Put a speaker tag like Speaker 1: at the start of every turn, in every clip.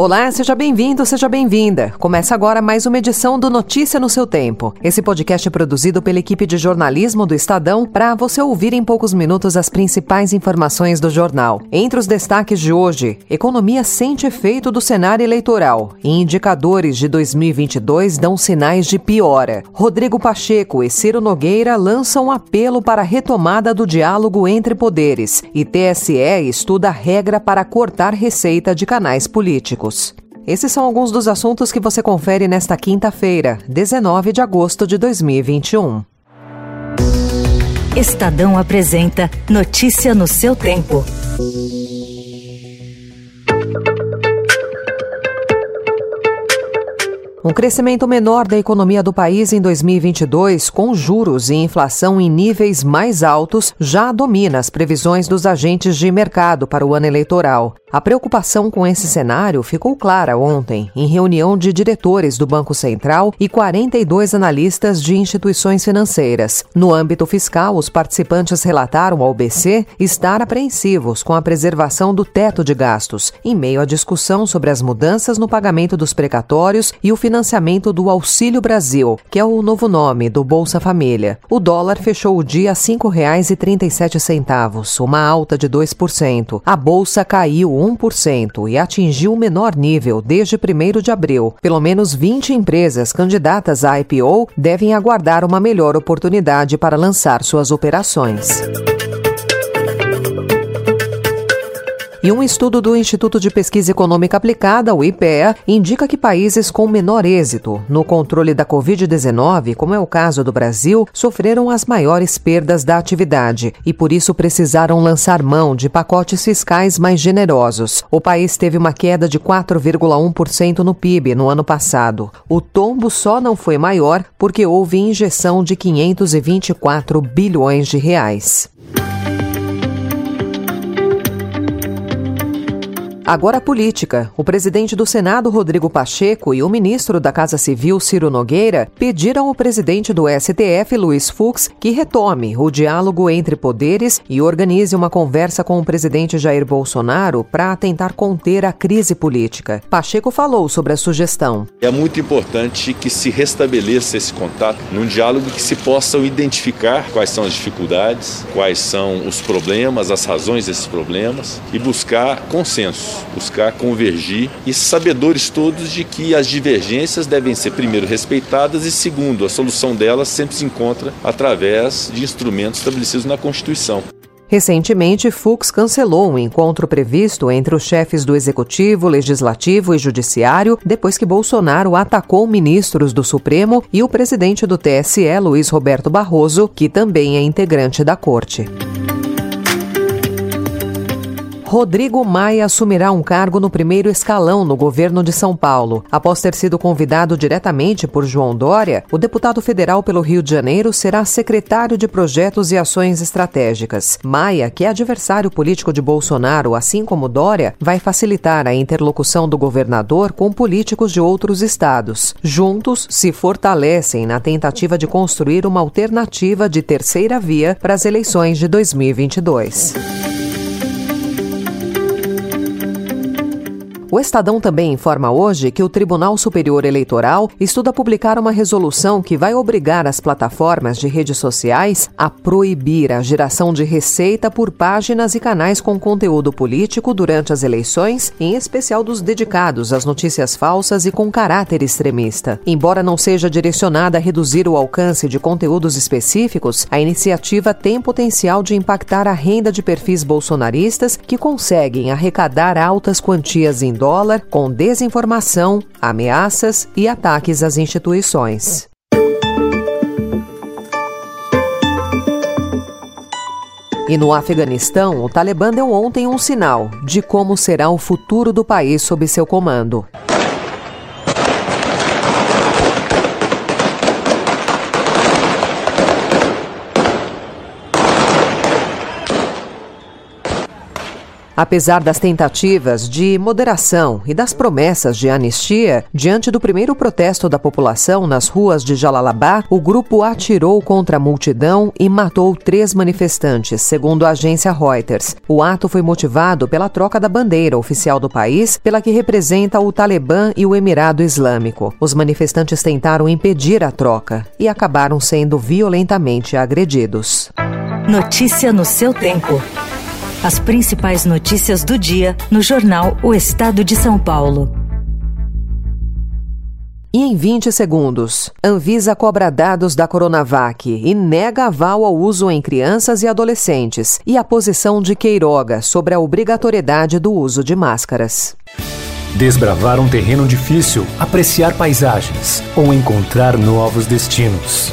Speaker 1: Olá, seja bem-vindo, seja bem-vinda. Começa agora mais uma edição do Notícia no seu tempo. Esse podcast é produzido pela equipe de jornalismo do Estadão para você ouvir em poucos minutos as principais informações do jornal. Entre os destaques de hoje, economia sente efeito do cenário eleitoral e indicadores de 2022 dão sinais de piora. Rodrigo Pacheco e Ciro Nogueira lançam um apelo para a retomada do diálogo entre poderes e TSE estuda regra para cortar receita de canais políticos. Esses são alguns dos assuntos que você confere nesta quinta-feira, 19 de agosto de 2021.
Speaker 2: Estadão apresenta Notícia no seu tempo.
Speaker 1: Um crescimento menor da economia do país em 2022, com juros e inflação em níveis mais altos, já domina as previsões dos agentes de mercado para o ano eleitoral. A preocupação com esse cenário ficou clara ontem, em reunião de diretores do Banco Central e 42 analistas de instituições financeiras. No âmbito fiscal, os participantes relataram ao BC estar apreensivos com a preservação do teto de gastos, em meio à discussão sobre as mudanças no pagamento dos precatórios e o financiamento do Auxílio Brasil, que é o novo nome do Bolsa Família. O dólar fechou o dia a R$ 5,37, uma alta de 2%. A bolsa caiu 1% e atingiu o menor nível desde 1 de abril. Pelo menos 20 empresas candidatas à IPO devem aguardar uma melhor oportunidade para lançar suas operações. E um estudo do Instituto de Pesquisa Econômica Aplicada, o IPEA, indica que países com menor êxito no controle da Covid-19, como é o caso do Brasil, sofreram as maiores perdas da atividade e, por isso, precisaram lançar mão de pacotes fiscais mais generosos. O país teve uma queda de 4,1% no PIB no ano passado. O tombo só não foi maior porque houve injeção de 524 bilhões de reais. Agora política. O presidente do Senado, Rodrigo Pacheco, e o ministro da Casa Civil, Ciro Nogueira, pediram ao presidente do STF, Luiz Fux, que retome o diálogo entre poderes e organize uma conversa com o presidente Jair Bolsonaro para tentar conter a crise política. Pacheco falou sobre a sugestão.
Speaker 3: É muito importante que se restabeleça esse contato num diálogo que se possam identificar quais são as dificuldades, quais são os problemas, as razões desses problemas e buscar consenso buscar convergir e sabedores todos de que as divergências devem ser, primeiro, respeitadas e, segundo, a solução delas sempre se encontra através de instrumentos estabelecidos na Constituição.
Speaker 1: Recentemente, Fux cancelou um encontro previsto entre os chefes do Executivo, Legislativo e Judiciário depois que Bolsonaro atacou ministros do Supremo e o presidente do TSE, Luiz Roberto Barroso, que também é integrante da corte. Rodrigo Maia assumirá um cargo no primeiro escalão no governo de São Paulo. Após ter sido convidado diretamente por João Dória, o deputado federal pelo Rio de Janeiro será secretário de Projetos e Ações Estratégicas. Maia, que é adversário político de Bolsonaro, assim como Dória, vai facilitar a interlocução do governador com políticos de outros estados. Juntos, se fortalecem na tentativa de construir uma alternativa de terceira via para as eleições de 2022. O Estadão também informa hoje que o Tribunal Superior Eleitoral estuda publicar uma resolução que vai obrigar as plataformas de redes sociais a proibir a geração de receita por páginas e canais com conteúdo político durante as eleições, em especial dos dedicados às notícias falsas e com caráter extremista. Embora não seja direcionada a reduzir o alcance de conteúdos específicos, a iniciativa tem potencial de impactar a renda de perfis bolsonaristas que conseguem arrecadar altas quantias em dólar com desinformação, ameaças e ataques às instituições. E no Afeganistão, o Talibã deu ontem um sinal de como será o futuro do país sob seu comando. Apesar das tentativas de moderação e das promessas de anistia, diante do primeiro protesto da população nas ruas de Jalalabá, o grupo atirou contra a multidão e matou três manifestantes, segundo a agência Reuters. O ato foi motivado pela troca da bandeira oficial do país, pela que representa o Talibã e o Emirado Islâmico. Os manifestantes tentaram impedir a troca e acabaram sendo violentamente agredidos.
Speaker 2: Notícia no seu tempo. As principais notícias do dia no jornal O Estado de São Paulo.
Speaker 1: E em 20 segundos, Anvisa cobra dados da Coronavac e nega aval ao uso em crianças e adolescentes e a posição de Queiroga sobre a obrigatoriedade do uso de máscaras.
Speaker 4: Desbravar um terreno difícil, apreciar paisagens ou encontrar novos destinos.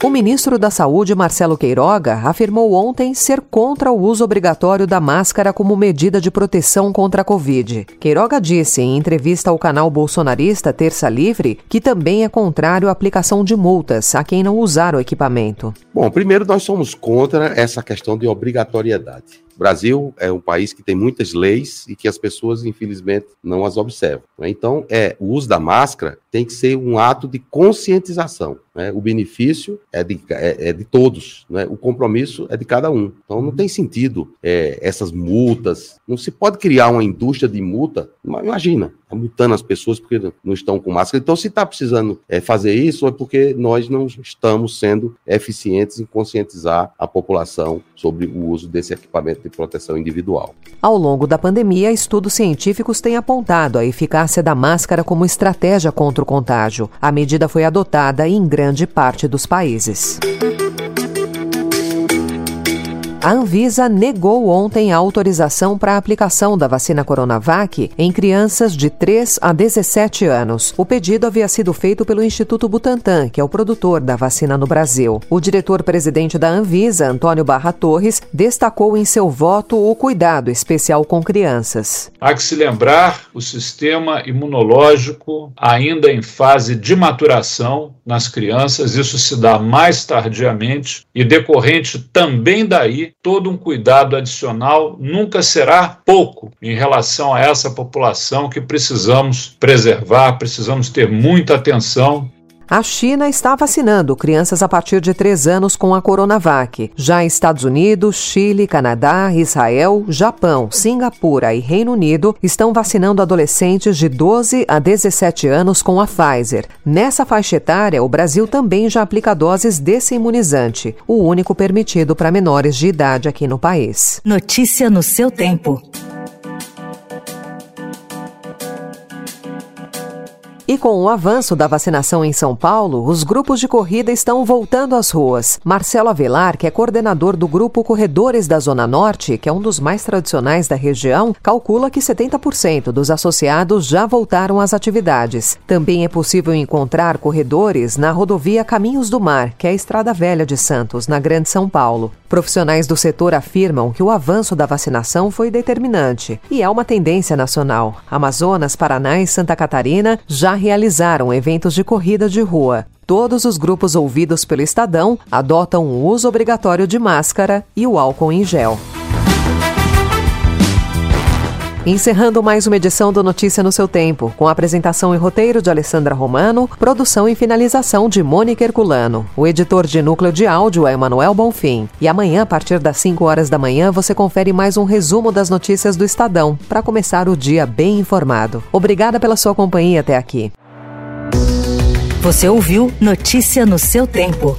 Speaker 1: O ministro da Saúde, Marcelo Queiroga, afirmou ontem ser contra o uso obrigatório da máscara como medida de proteção contra a Covid. Queiroga disse em entrevista ao canal bolsonarista Terça Livre que também é contrário à aplicação de multas a quem não usar o equipamento.
Speaker 5: Bom, primeiro nós somos contra essa questão de obrigatoriedade. Brasil é um país que tem muitas leis e que as pessoas, infelizmente, não as observam. Né? Então, é o uso da máscara tem que ser um ato de conscientização. Né? O benefício é de, é, é de todos, né? o compromisso é de cada um. Então, não tem sentido é, essas multas. Não se pode criar uma indústria de multa. Imagina, tá multando as pessoas porque não estão com máscara. Então, se está precisando é, fazer isso, é porque nós não estamos sendo eficientes em conscientizar a população sobre o uso desse equipamento de proteção individual.
Speaker 1: Ao longo da pandemia, estudos científicos têm apontado a eficácia da máscara como estratégia contra o contágio. A medida foi adotada em grande parte dos países. A Anvisa negou ontem a autorização para a aplicação da vacina Coronavac em crianças de 3 a 17 anos. O pedido havia sido feito pelo Instituto Butantan, que é o produtor da vacina no Brasil. O diretor-presidente da Anvisa, Antônio Barra Torres, destacou em seu voto o cuidado especial com crianças.
Speaker 6: Há que se lembrar o sistema imunológico ainda em fase de maturação nas crianças, isso se dá mais tardiamente e decorrente também daí todo um cuidado adicional nunca será pouco em relação a essa população que precisamos preservar, precisamos ter muita atenção
Speaker 1: a China está vacinando crianças a partir de 3 anos com a Coronavac. Já Estados Unidos, Chile, Canadá, Israel, Japão, Singapura e Reino Unido estão vacinando adolescentes de 12 a 17 anos com a Pfizer. Nessa faixa etária, o Brasil também já aplica doses desse imunizante, o único permitido para menores de idade aqui no país.
Speaker 2: Notícia no seu tempo.
Speaker 1: E com o avanço da vacinação em São Paulo, os grupos de corrida estão voltando às ruas. Marcelo Avelar, que é coordenador do grupo Corredores da Zona Norte, que é um dos mais tradicionais da região, calcula que 70% dos associados já voltaram às atividades. Também é possível encontrar corredores na rodovia Caminhos do Mar, que é a estrada velha de Santos, na Grande São Paulo. Profissionais do setor afirmam que o avanço da vacinação foi determinante e é uma tendência nacional. Amazonas, Paraná e Santa Catarina já realizaram eventos de corrida de rua. Todos os grupos ouvidos pelo Estadão adotam o uso obrigatório de máscara e o álcool em gel. Encerrando mais uma edição do Notícia no seu tempo, com apresentação e roteiro de Alessandra Romano, produção e finalização de Mônica Herculano. O editor de núcleo de áudio é Emanuel Bonfim. E amanhã, a partir das 5 horas da manhã, você confere mais um resumo das notícias do Estadão, para começar o dia bem informado. Obrigada pela sua companhia até aqui.
Speaker 2: Você ouviu Notícia no seu tempo.